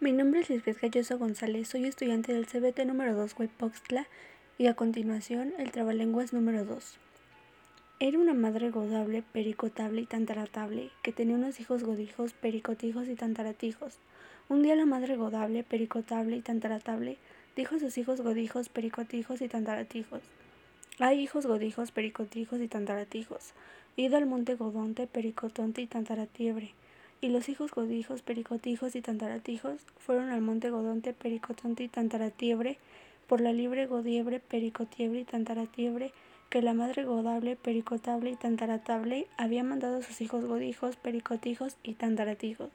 Mi nombre es Lisbeth Galloso González, soy estudiante del CBT número 2 Huaypoxtla y a continuación el trabalenguas número 2. Era una madre godable, pericotable y tantaratable, que tenía unos hijos godijos, pericotijos y tantaratijos. Un día la madre godable, pericotable y tantaratable dijo a sus hijos godijos, pericotijos y tantaratijos. Hay hijos godijos, pericotijos y tantaratijos. Ido al monte godonte, pericotonte y tantaratiebre y los hijos godijos, pericotijos y tantaratijos fueron al monte Godonte, Pericotonte y Tantaratiebre por la libre Godiebre, Pericotiebre y Tantaratiebre que la madre Godable, Pericotable y Tantaratable había mandado a sus hijos godijos, pericotijos y tantaratijos.